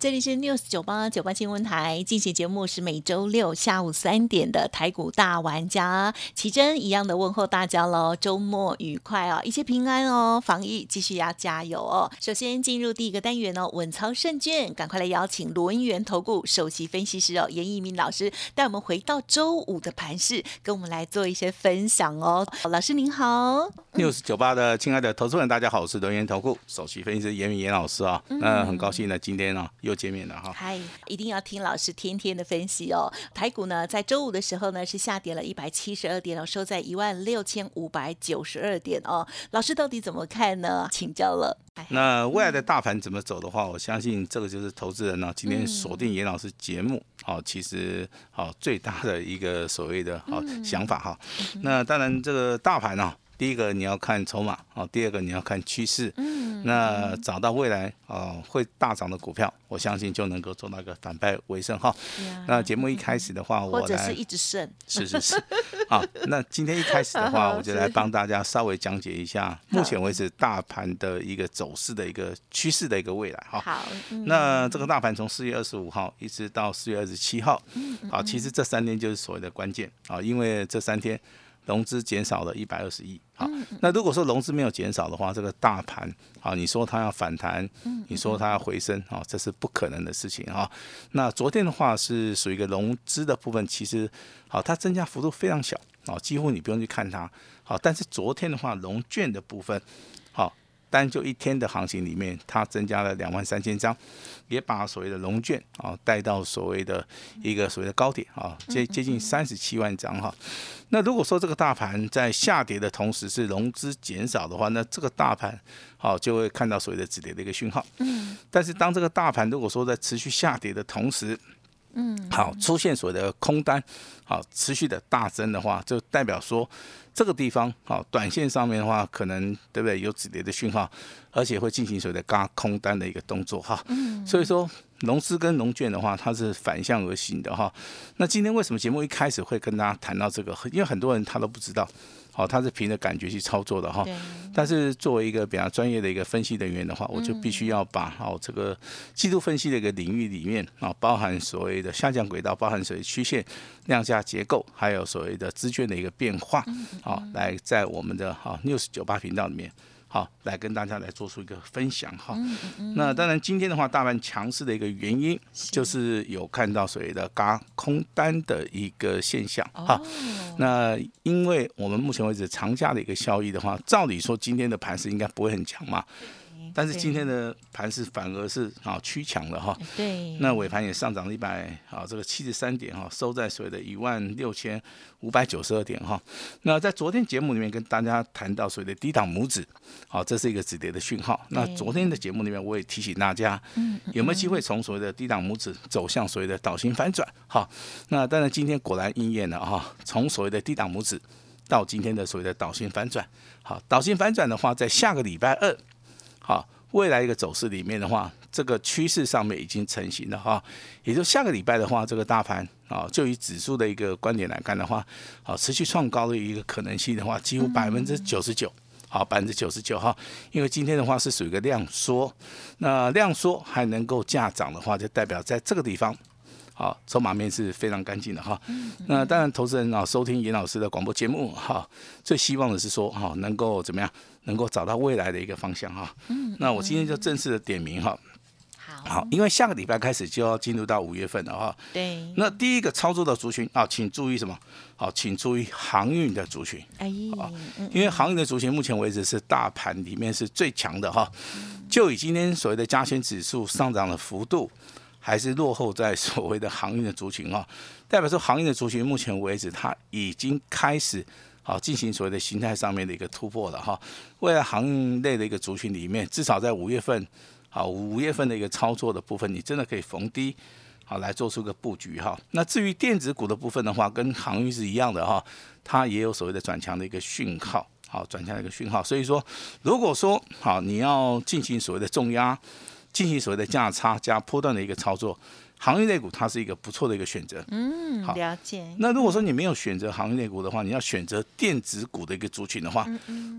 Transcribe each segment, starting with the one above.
这里是 News 九八九八新闻台，进行节目是每周六下午三点的台股大玩家，奇珍一样的问候大家喽，周末愉快哦，一切平安哦，防疫继续要加油哦。首先进入第一个单元哦，稳操胜券，赶快来邀请罗文元投顾首席分析师哦，严一鸣老师带我们回到周五的盘市，跟我们来做一些分享哦。老师您好，News 九八的亲爱的投资人，大家好，我是罗元投顾首席分析师严明严老师啊，那很高兴呢，今天呢。又见面了哈！嗨，一定要听老师天天的分析哦。台股呢，在周五的时候呢，是下跌了一百七十二点哦，收在一万六千五百九十二点哦。老师到底怎么看呢？请教了。那未来的大盘怎么走的话，我相信这个就是投资人呢，今天锁定严老师节目，好，其实好最大的一个所谓的好想法哈。那当然，这个大盘呢。第一个你要看筹码哦，第二个你要看趋势。嗯，那找到未来哦会大涨的股票，我相信就能够做到一个反败为胜哈。那节目一开始的话，我 或者是一直胜。是是是。好，那今天一开始的话，我就来帮大家稍微讲解一下目前为止大盘的一个走势的一个趋势的一个未来哈。好。那这个大盘从四月二十五号一直到四月二十七号，好，其实这三天就是所谓的关键啊，因为这三天。融资减少了一百二十亿，好，那如果说融资没有减少的话，这个大盘，好，你说它要反弹，你说它要回升，啊，这是不可能的事情啊。那昨天的话是属于一个融资的部分，其实好，它增加幅度非常小，啊，几乎你不用去看它，好，但是昨天的话，融券的部分，好。单就一天的行情里面，它增加了两万三千张，也把所谓的龙券啊带到所谓的一个所谓的高点啊，接接近三十七万张哈。那如果说这个大盘在下跌的同时是融资减少的话，那这个大盘好就会看到所谓的止跌的一个讯号。嗯。但是当这个大盘如果说在持续下跌的同时，嗯，好出现所谓的空单，好持续的大增的话，就代表说。这个地方，好，短线上面的话，可能对不对有止跌的讯号，而且会进行所谓的嘎空单的一个动作哈。嗯。所以说，融资跟融券的话，它是反向而行的哈。那今天为什么节目一开始会跟大家谈到这个？因为很多人他都不知道。好，他是凭着感觉去操作的哈，但是作为一个比较专业的一个分析人员的话，我就必须要把哦这个季度分析的一个领域里面啊，包含所谓的下降轨道，包含所谓曲线、量价结构，还有所谓的资券的一个变化，好，来在我们的哈 news 九八频道里面。好，来跟大家来做出一个分享哈。那当然，今天的话，大盘强势的一个原因，就是有看到所谓的嘎空单的一个现象哈。那因为我们目前为止长假的一个效益的话，照理说今天的盘势应该不会很强嘛。但是今天的盘是反而是啊趋强了哈，对，那尾盘也上涨了一百啊这个七十三点哈，收在所谓的一万六千五百九十二点哈。那在昨天节目里面跟大家谈到所谓的低档拇指，好，这是一个止跌的讯号。那昨天的节目里面我也提醒大家，有没有机会从所谓的低档拇指走向所谓的倒型反转？好，那当然今天果然应验了哈，从所谓的低档拇指到今天的所谓的导型反转。好，导型反转的话，在下个礼拜二。好，未来一个走势里面的话，这个趋势上面已经成型了哈。也就下个礼拜的话，这个大盘啊，就以指数的一个观点来看的话，好，持续创高的一个可能性的话，几乎百分之九十九，好，百分之九十九哈。因为今天的话是属于一个量缩，那量缩还能够价涨的话，就代表在这个地方。好，筹码面是非常干净的哈。那当然，投资人啊，收听严老师的广播节目哈，最希望的是说哈，能够怎么样，能够找到未来的一个方向哈。嗯。那我今天就正式的点名哈。好。好，因为下个礼拜开始就要进入到五月份了哈。对。那第一个操作的族群啊，请注意什么？好，请注意航运的族群。哎。啊。因为航运的族群目前为止是大盘里面是最强的哈。就以今天所谓的加权指数上涨的幅度。还是落后在所谓的航运的族群啊，代表说航运的族群目前为止它已经开始好进行所谓的形态上面的一个突破了哈。未来航运类的一个族群里面，至少在五月份，好五月份的一个操作的部分，你真的可以逢低好来做出个布局哈。那至于电子股的部分的话，跟航运是一样的哈，它也有所谓的转强的一个讯号，好转强的一个讯号。所以说，如果说好你要进行所谓的重压，进行所谓的价差加波段的一个操作。航运类股它是一个不错的一个选择，嗯，好了解。那如果说你没有选择航运类股的话，你要选择电子股的一个族群的话，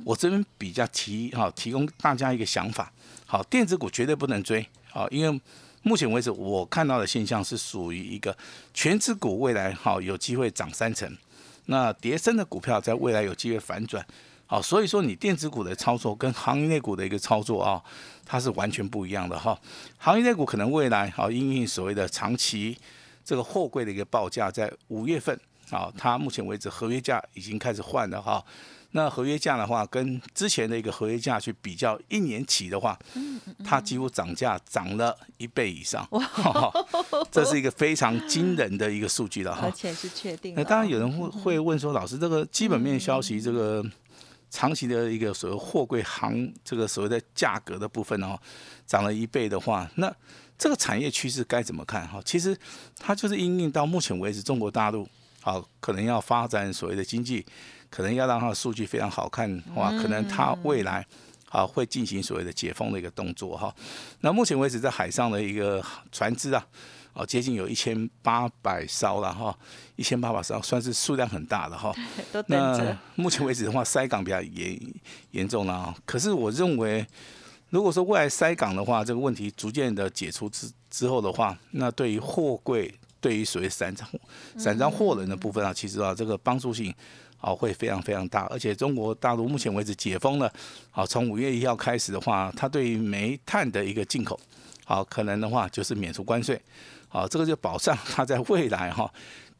我这边比较提哈，提供大家一个想法。好，电子股绝对不能追，好，因为目前为止我看到的现象是属于一个全指股未来好有机会涨三成，那叠升的股票在未来有机会反转。好，所以说你电子股的操作跟行业内股的一个操作啊，它是完全不一样的哈。行业内股可能未来好，因为所谓的长期这个货柜的一个报价，在五月份啊，它目前为止合约价已经开始换了哈。那合约价的话，跟之前的一个合约价去比较，一年起的话，它几乎涨价涨了一倍以上，这是一个非常惊人的一个数据了哈。而且是确定。那当然有人会会问说，老师这个基本面消息这个。长期的一个所谓货柜行，这个所谓的价格的部分哦，涨了一倍的话，那这个产业趋势该怎么看哈？其实它就是因应到目前为止，中国大陆啊可能要发展所谓的经济，可能要让它的数据非常好看哇，可能它未来啊会进行所谓的解封的一个动作哈。那目前为止在海上的一个船只啊。哦，接近有一千八百艘了哈，一千八百艘算是数量很大的哈。那目前为止的话，塞港比较严严重了啊。可是我认为，如果说未来塞港的话，这个问题逐渐的解除之之后的话，那对于货柜，对于所谓散装散装货轮的部分啊，其实啊，这个帮助性啊会非常非常大。而且中国大陆目前为止解封了，好，从五月一号开始的话，它对于煤炭的一个进口，好，可能的话就是免除关税。好，这个就保障它在未来哈。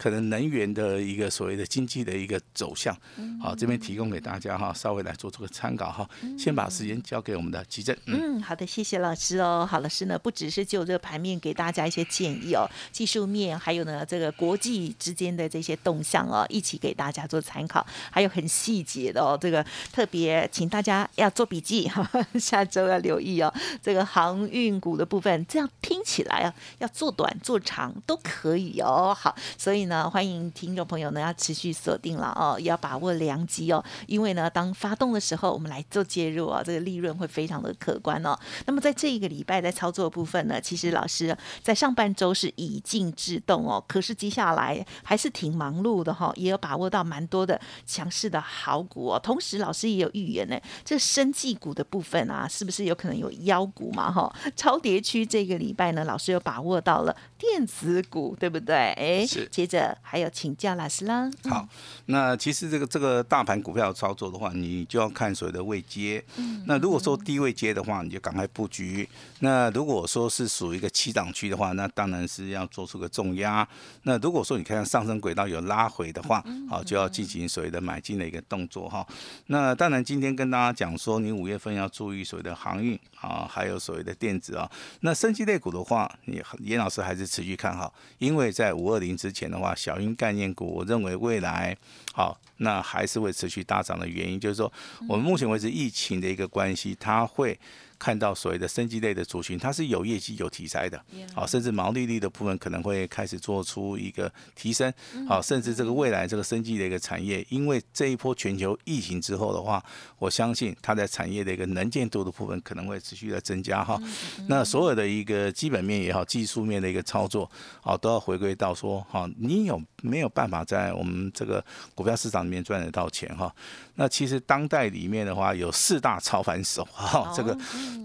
可能能源的一个所谓的经济的一个走向，好，这边提供给大家哈，稍微来做做个参考哈。先把时间交给我们的奇正。嗯，好的，谢谢老师哦。好，老师呢，不只是就这个盘面给大家一些建议哦，技术面还有呢这个国际之间的这些动向哦，一起给大家做参考，还有很细节的哦，这个特别请大家要做笔记哈，下周要留意哦。这个航运股的部分，这样听起来啊，要做短做长都可以哦。好，所以呢。那欢迎听众朋友呢，要持续锁定了哦，也要把握良机哦，因为呢，当发动的时候，我们来做介入啊，这个利润会非常的可观哦。那么在这一个礼拜在操作部分呢，其实老师在上半周是以静制动哦，可是接下来还是挺忙碌的哈，也有把握到蛮多的强势的好股哦。同时，老师也有预言呢，这生技股的部分啊，是不是有可能有妖股嘛？哈，超跌区这个礼拜呢，老师有把握到了电子股，对不对？哎，接着。还有请教老师啦。好，那其实这个这个大盘股票操作的话，你就要看所谓的位阶。嗯。那如果说低位阶的话，你就赶快布局。那如果说是属于一个七档区的话，那当然是要做出个重压。那如果说你看上升轨道有拉回的话，好，就要进行所谓的买进的一个动作哈。那当然今天跟大家讲说，你五月份要注意所谓的航运啊，还有所谓的电子啊。那升级类股的话，你严老师还是持续看好，因为在五二零之前的话。小鹰概念股，我认为未来好，那还是会持续大涨的原因，就是说，我们目前为止疫情的一个关系，它会。看到所谓的升级类的族群，它是有业绩、有题材的，好，甚至毛利率的部分可能会开始做出一个提升，好，甚至这个未来这个升级的一个产业，因为这一波全球疫情之后的话，我相信它在产业的一个能见度的部分可能会持续的增加哈。那所有的一个基本面也好，技术面的一个操作，好，都要回归到说，哈，你有没有办法在我们这个股票市场里面赚得到钱哈？那其实当代里面的话，有四大操盘手哈，这个。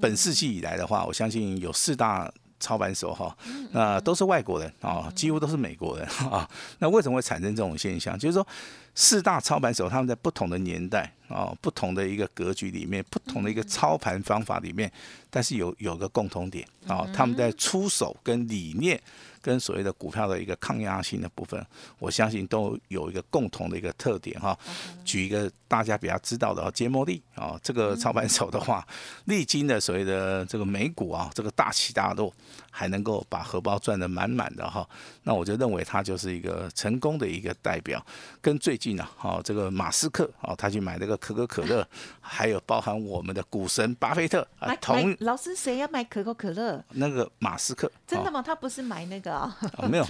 本世纪以来的话，我相信有四大操盘手哈，那都是外国人啊，几乎都是美国人 啊。那为什么会产生这种现象？就是说，四大操盘手他们在不同的年代啊，不同的一个格局里面，不同的一个操盘方法里面，但是有有个共同点啊，他们在出手跟理念。跟所谓的股票的一个抗压性的部分，我相信都有一个共同的一个特点哈。举一个大家比较知道的杰摩利啊，这个操盘手的话，历经的所谓的这个美股啊，这个大起大落，还能够把荷包赚得满满的哈。那我就认为他就是一个成功的一个代表。跟最近啊，哈，这个马斯克啊，他去买那个可口可乐，还有包含我们的股神巴菲特啊，同老师谁要买可口可乐？那个马斯克，哦真的吗？他不是买那个啊？哦没有。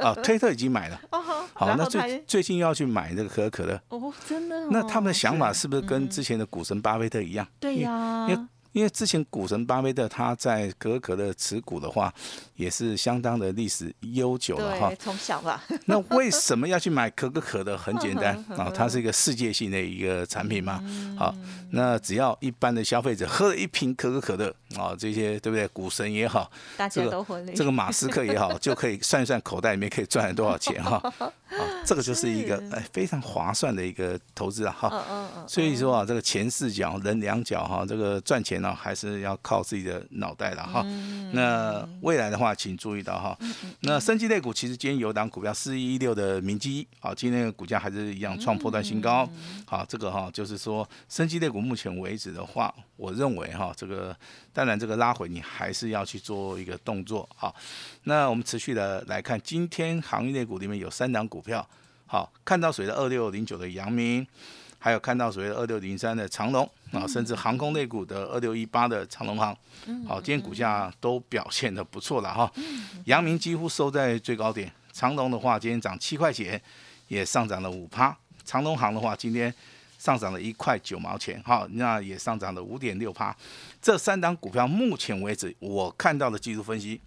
啊，推特已经买了。哦，好。好，那最最近又要去买那个可口可乐，哦，真的哦，那他们的想法是。是不是跟之前的股神巴菲特一样？对呀因为之前股神巴菲特他在可口可乐持股的话，也是相当的历史悠久了哈，。从小吧，那为什么要去买可口可乐？很简单 啊，它是一个世界性的一个产品嘛。好，那只要一般的消费者喝了一瓶可口可乐啊，这些对不对？股神也好，这个马斯克也好，就可以算一算口袋里面可以赚了多少钱哈。啊，这个就是一个哎非常划算的一个投资啊哈。嗯嗯嗯，所以说啊，这个钱四脚，人两脚哈，这个赚钱呢、还是要靠自己的脑袋了哈。那未来的话，请注意到哈，那生技类股其实今天有档股票四一一六的明基，好，今天的股价还是一样创破断新高。好，这个哈就是说生技类股目前为止的话，我认为哈这个当然这个拉回你还是要去做一个动作好，那我们持续的来看，今天行业类股里面有三档股票，好，看到谁的二六零九的阳明。还有看到所谓的二六零三的长龙啊，甚至航空类股的二六一八的长龙航，好，今天股价都表现的不错了哈。阳明几乎收在最高点，长龙的话今天涨七块钱，也上涨了五趴。长龙航的话今天上涨了一块九毛钱，哈，那也上涨了五点六趴。这三档股票目前为止我看到的技术分析，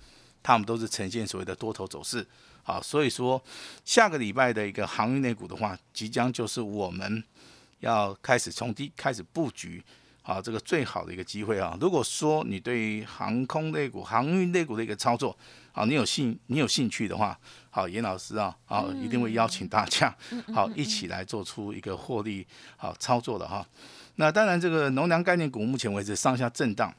他们都是呈现所谓的多头走势。好，所以说下个礼拜的一个航运类股的话，即将就是我们。要开始冲低开始布局，啊，这个最好的一个机会啊！如果说你对于航空类股、航运类股的一个操作，好，你有兴你有兴趣的话，好，严老师啊，好，一定会邀请大家，好，一起来做出一个获利好操作的哈。那当然，这个农粮概念股目前为止上下震荡。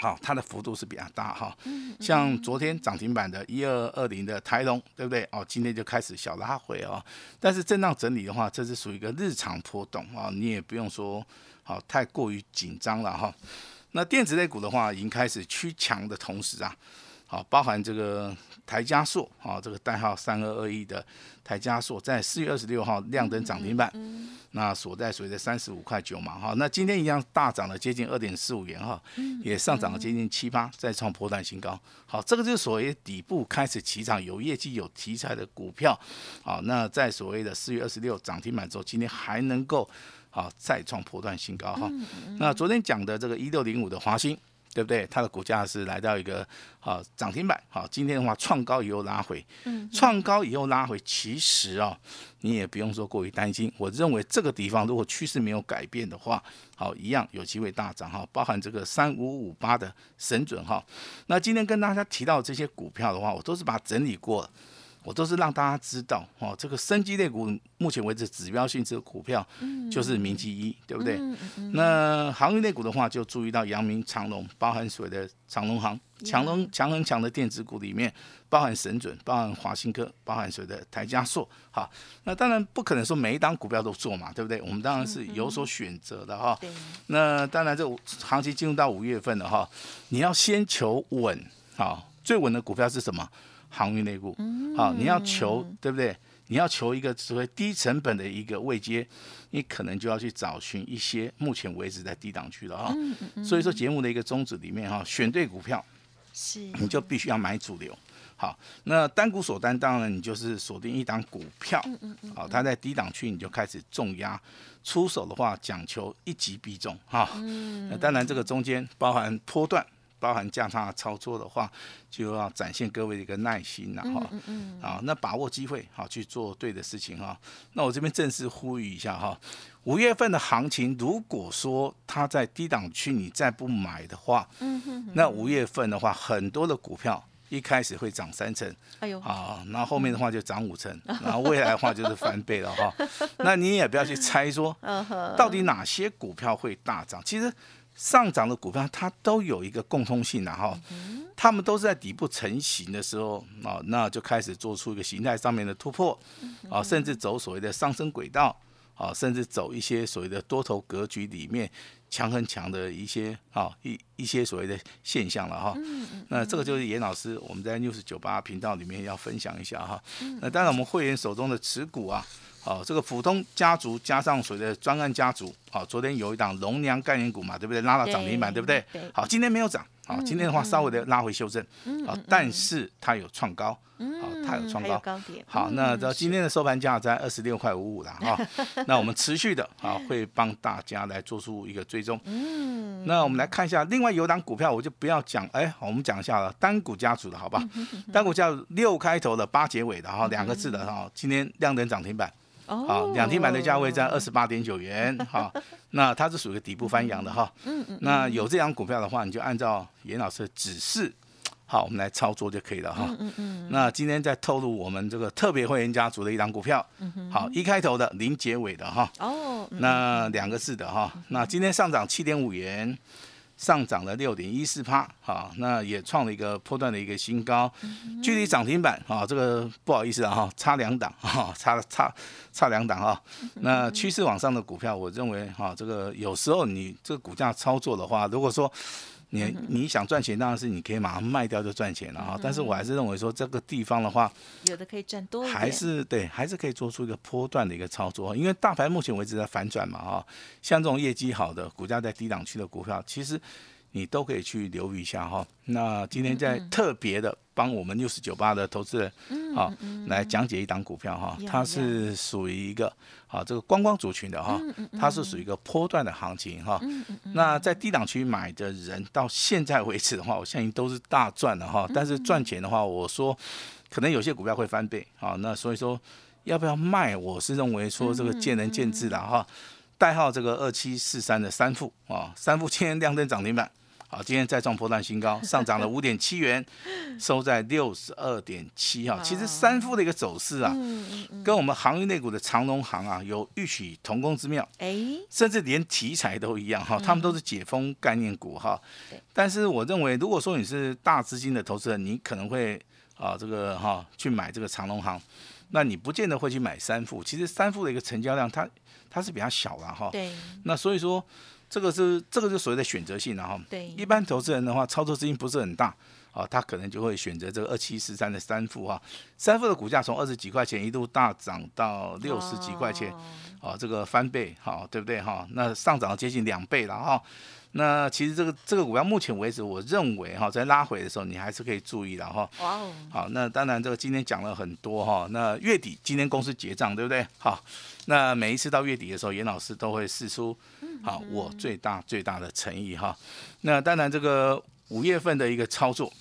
好，它的幅度是比较大哈，像昨天涨停板的一二二零的台龙，对不对？哦，今天就开始小拉回哦，但是震荡整理的话，这是属于一个日常波动啊，你也不用说好太过于紧张了哈。那电子类股的话，已经开始趋强的同时啊，好，包含这个台加硕啊，这个代号三二二一的台加硕，在四月二十六号亮灯涨停板。那所在所谓的三十五块九嘛哈，那今天一样大涨了接近二点四五元哈，也上涨了接近七八，再创破断新高。好，这个就是所谓底部开始起涨、有业绩、有题材的股票。好，那在所谓的四月二十六涨停板之后，今天还能够好再创破断新高哈。那昨天讲的这个一六零五的华兴。对不对？它的股价是来到一个好涨停板，好，今天的话创高以后拉回，嗯创高以后拉回，其实啊、你也不用说过于担心。我认为这个地方如果趋势没有改变的话，好，一样有机会大涨哈。包含这个三五五八的神准哈。那今天跟大家提到这些股票的话，我都是把它整理过了。我都是让大家知道哦，这个生机类股目前为止指标性这个股票就是明基一，对不对？那航运类股的话，就注意到阳明、长隆，包含所谓的长隆行、强龙、强很强的电子股里面，包含神准、包含华新科、包含所谓的台加硕。好，那当然不可能说每一档股票都做嘛，对不对？我们当然是有所选择的哈。对，那当然，这五行情进入到五月份了哈，你要先求稳，好，最稳的股票是什么？航运类股，好，你要求对不对？你要求一个所谓低成本的一个位阶，你可能就要去找寻一些目前为止在低档区的哈。所以说节目的一个宗旨里面哈，选对股票，是，你就必须要买主流。好，那单股锁单，当然你就是锁定一档股票，好，它在低档区你就开始重压，出手的话讲求一击必中哈。那当然这个中间包含波段。包含价差操作的话，就要展现各位的一个耐心了哈。啊，那把握机会，好去做对的事情哈。那我这边正式呼吁一下哈，五月份的行情，如果说它在低档区你再不买的话，那五月份的话，很多的股票一开始会涨三成，哎呦，啊，然后后面的话就涨五成，然后未来的话就是翻倍了哈。那你也不要去猜说，到底哪些股票会大涨？其实上涨的股票它都有一个共通性的哈，他们都是在底部成型的时候啊，那就开始做出一个形态上面的突破啊，甚至走所谓的上升轨道啊，甚至走一些所谓的多头格局里面强很强的一些啊一一些所谓的现象了哈。那这个就是严老师我们在 news 九八频道里面要分享一下哈。那当然我们会员手中的持股啊，好这个普通家族加上所谓的专案家族，好昨天有一档龙娘概念股嘛，对不对？拉到涨停板，对不对？好，今天没有涨。好，今天的话稍微的拉回修正，好，但是它有创高，好，它有创高，好，那到今天的收盘价在二十六块五五了哈，那我们持续的啊会帮大家来做出一个追踪，嗯，那我们来看一下，另外有档股票我就不要讲，哎，我们讲一下了，单股家族的好吧，单股家族六开头的八结尾的哈，两个字的哈，今天亮灯涨停板。好，两天买的价位在二十八点九元，好，那它是属于底部翻扬的哈，嗯嗯，那有这张股票的话，你就按照严老师的指示，好，我们来操作就可以了哈，嗯嗯，那今天再透露我们这个特别会员家族的一张股票，好，一开头的零结尾的哈，哦，那两个字的哈，那今天上涨七点五元。上涨了六点一四帕，好，那也创了一个波段的一个新高，距离涨停板，啊，这个不好意思啊，哈，差两档，哈，差差差两档哈。那趋势往上的股票，我认为，哈，这个有时候你这个股价操作的话，如果说。你你想赚钱，当然是你可以马上卖掉就赚钱了哈。但是我还是认为说这个地方的话，有的可以赚多还是对，还是可以做出一个波段的一个操作。因为大盘目前为止在反转嘛哈，像这种业绩好的、股价在低档区的股票，其实。你都可以去留意一下哈。那今天在特别的帮我们六十九八的投资人，好来讲解一档股票哈。它是属于一个啊这个观光族群的哈，它是属于一个波段的行情哈。那在低档区买的人到现在为止的话，我相信都是大赚的哈。但是赚钱的话，我说可能有些股票会翻倍啊。那所以说要不要卖，我是认为说这个见仁见智的哈。代号这个二七四三的三富啊，三富今天亮灯涨停板。好，今天再创波段新高，上涨了五点七元，收在六十二点七哈。其实三副的一个走势啊，跟我们航运类股的长龙行啊有异曲同工之妙，哎，甚至连题材都一样哈。他们都是解封概念股哈。但是我认为，如果说你是大资金的投资人，你可能会啊这个哈去买这个长龙行，那你不见得会去买三副。其实三副的一个成交量，它它是比较小的哈。对。那所以说。这个是这个是所谓的选择性，然后对一般投资人的话，操作资金不是很大啊，他可能就会选择这个二七四三的三富哈，三富的股价从二十几块钱一度大涨到六十几块钱，啊，这个翻倍哈，对不对哈？那上涨接近两倍了哈。那其实这个这个股票目前为止，我认为哈，在拉回的时候，你还是可以注意的哈。哇哦。好，那当然这个今天讲了很多哈。那月底今天公司结账对不对？好，那每一次到月底的时候，严老师都会试出。好，我最大最大的诚意哈。那当然，这个五月份的一个操作，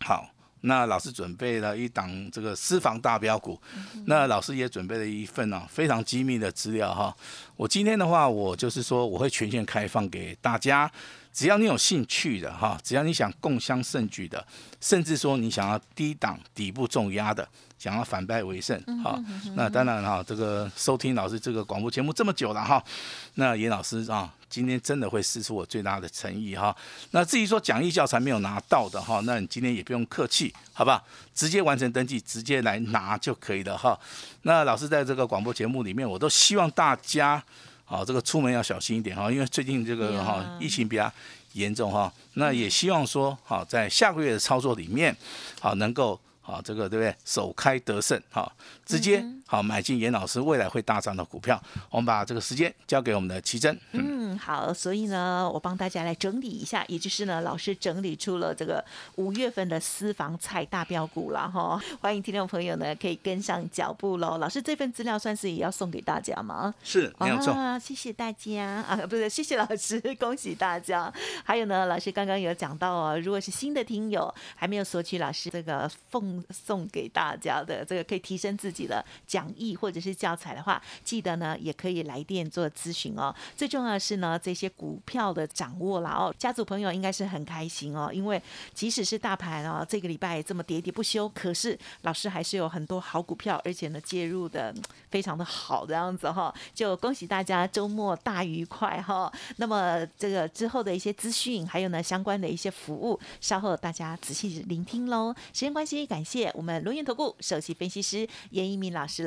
好，那老师准备了一档这个私房大标股，那老师也准备了一份呢非常机密的资料哈。我今天的话，我就是说我会全线开放给大家，只要你有兴趣的哈，只要你想共襄盛举的，甚至说你想要低档底部重压的。想要反败为胜，好，那当然哈，这个收听老师这个广播节目这么久了哈，那严老师啊，今天真的会施出我最大的诚意哈。那至于说讲义教材没有拿到的哈，那你今天也不用客气，好吧，直接完成登记，直接来拿就可以了哈。那老师在这个广播节目里面，我都希望大家好，这个出门要小心一点哈，因为最近这个哈疫情比较严重哈，那也希望说好在下个月的操作里面好能够。好，这个对不对？首开得胜，哈，直接好买进严老师未来会大涨的股票。我们把这个时间交给我们的奇珍。嗯，好，所以呢，我帮大家来整理一下，也就是呢，老师整理出了这个五月份的私房菜大标股了哈。欢迎听众朋友呢，可以跟上脚步喽。老师这份资料算是也要送给大家吗？是，没有错。谢谢大家啊，不是，谢谢老师，恭喜大家。还有呢，老师刚刚有讲到哦，如果是新的听友还没有索取老师这个奉。送给大家的这个可以提升自己的讲义或者是教材的话，记得呢也可以来电做咨询哦。最重要的是呢，这些股票的掌握了哦，家族朋友应该是很开心哦，因为即使是大盘哦这个礼拜这么喋喋不休，可是老师还是有很多好股票，而且呢介入的非常的好这样子哈。就恭喜大家周末大愉快哈。那么这个之后的一些资讯，还有呢相关的一些服务，稍后大家仔细聆听喽。时间关系，感。谢我们龙岩投顾首席分析师严一鸣老师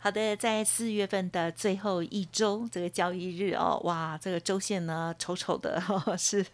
好的，在四月份的最后一周，这个交易日哦，哇，这个周线呢丑丑的，是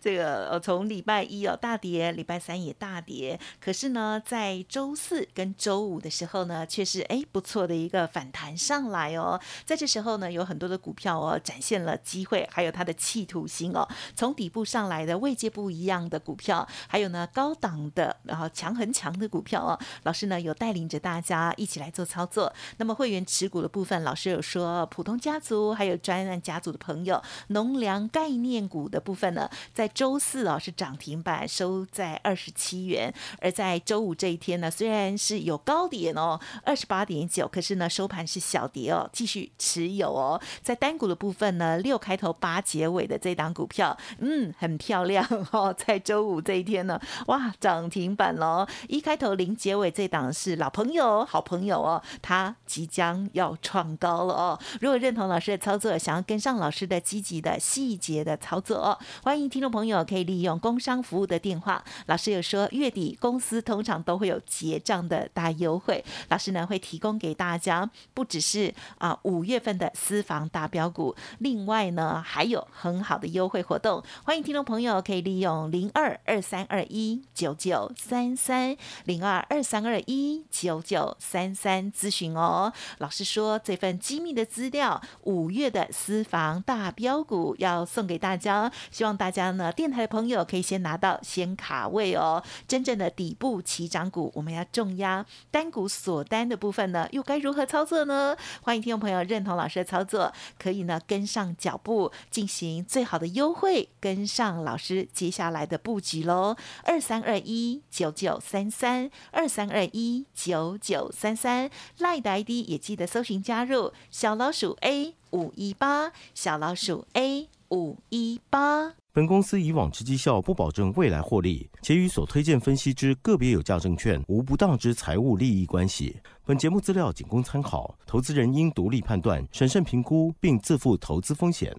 这个呃从礼拜一哦大跌，礼拜三也大跌，可是呢，在周四跟周五的时候呢，却是哎不错的一个反弹上来哦。在这时候呢，有很多的股票哦展现了机会，还有它的企图心哦，从底部上来的位阶不一样的股票，还有呢高档的然后强很强的股票哦，老师呢有带领着大家一起来做操作。那那么会员持股的部分，老师有说，普通家族还有专案家族的朋友，农粮概念股的部分呢，在周四哦是涨停板，收在二十七元；而在周五这一天呢，虽然是有高点哦，二十八点九，可是呢收盘是小跌哦，继续持有哦。在单股的部分呢，六开头八结尾的这档股票，嗯，很漂亮哦，在周五这一天呢，哇，涨停板喽！一开头零结尾这档是老朋友、好朋友哦，他。即将要创高了哦！如果认同老师的操作，想要跟上老师的积极的细节的操作哦，欢迎听众朋友可以利用工商服务的电话。老师有说，月底公司通常都会有结账的大优惠，老师呢会提供给大家，不只是啊五月份的私房大标股，另外呢还有很好的优惠活动。欢迎听众朋友可以利用零二二三二一九九三三零二二三二一九九三三咨询哦。老师说，这份机密的资料，五月的私房大标股要送给大家，希望大家呢，电台的朋友可以先拿到，先卡位哦。真正的底部起涨股，我们要重压单股锁单的部分呢，又该如何操作呢？欢迎听众朋友认同老师的操作，可以呢跟上脚步，进行最好的优惠，跟上老师接下来的布局喽。二三二一九九三三，二三二一九九三三，赖的也记得搜寻加入小老鼠 A 五一八，小老鼠 A 五一八。本公司以往之绩效不保证未来获利，且与所推荐分析之个别有价证券无不当之财务利益关系。本节目资料仅供参考，投资人应独立判断、审慎评估，并自负投资风险。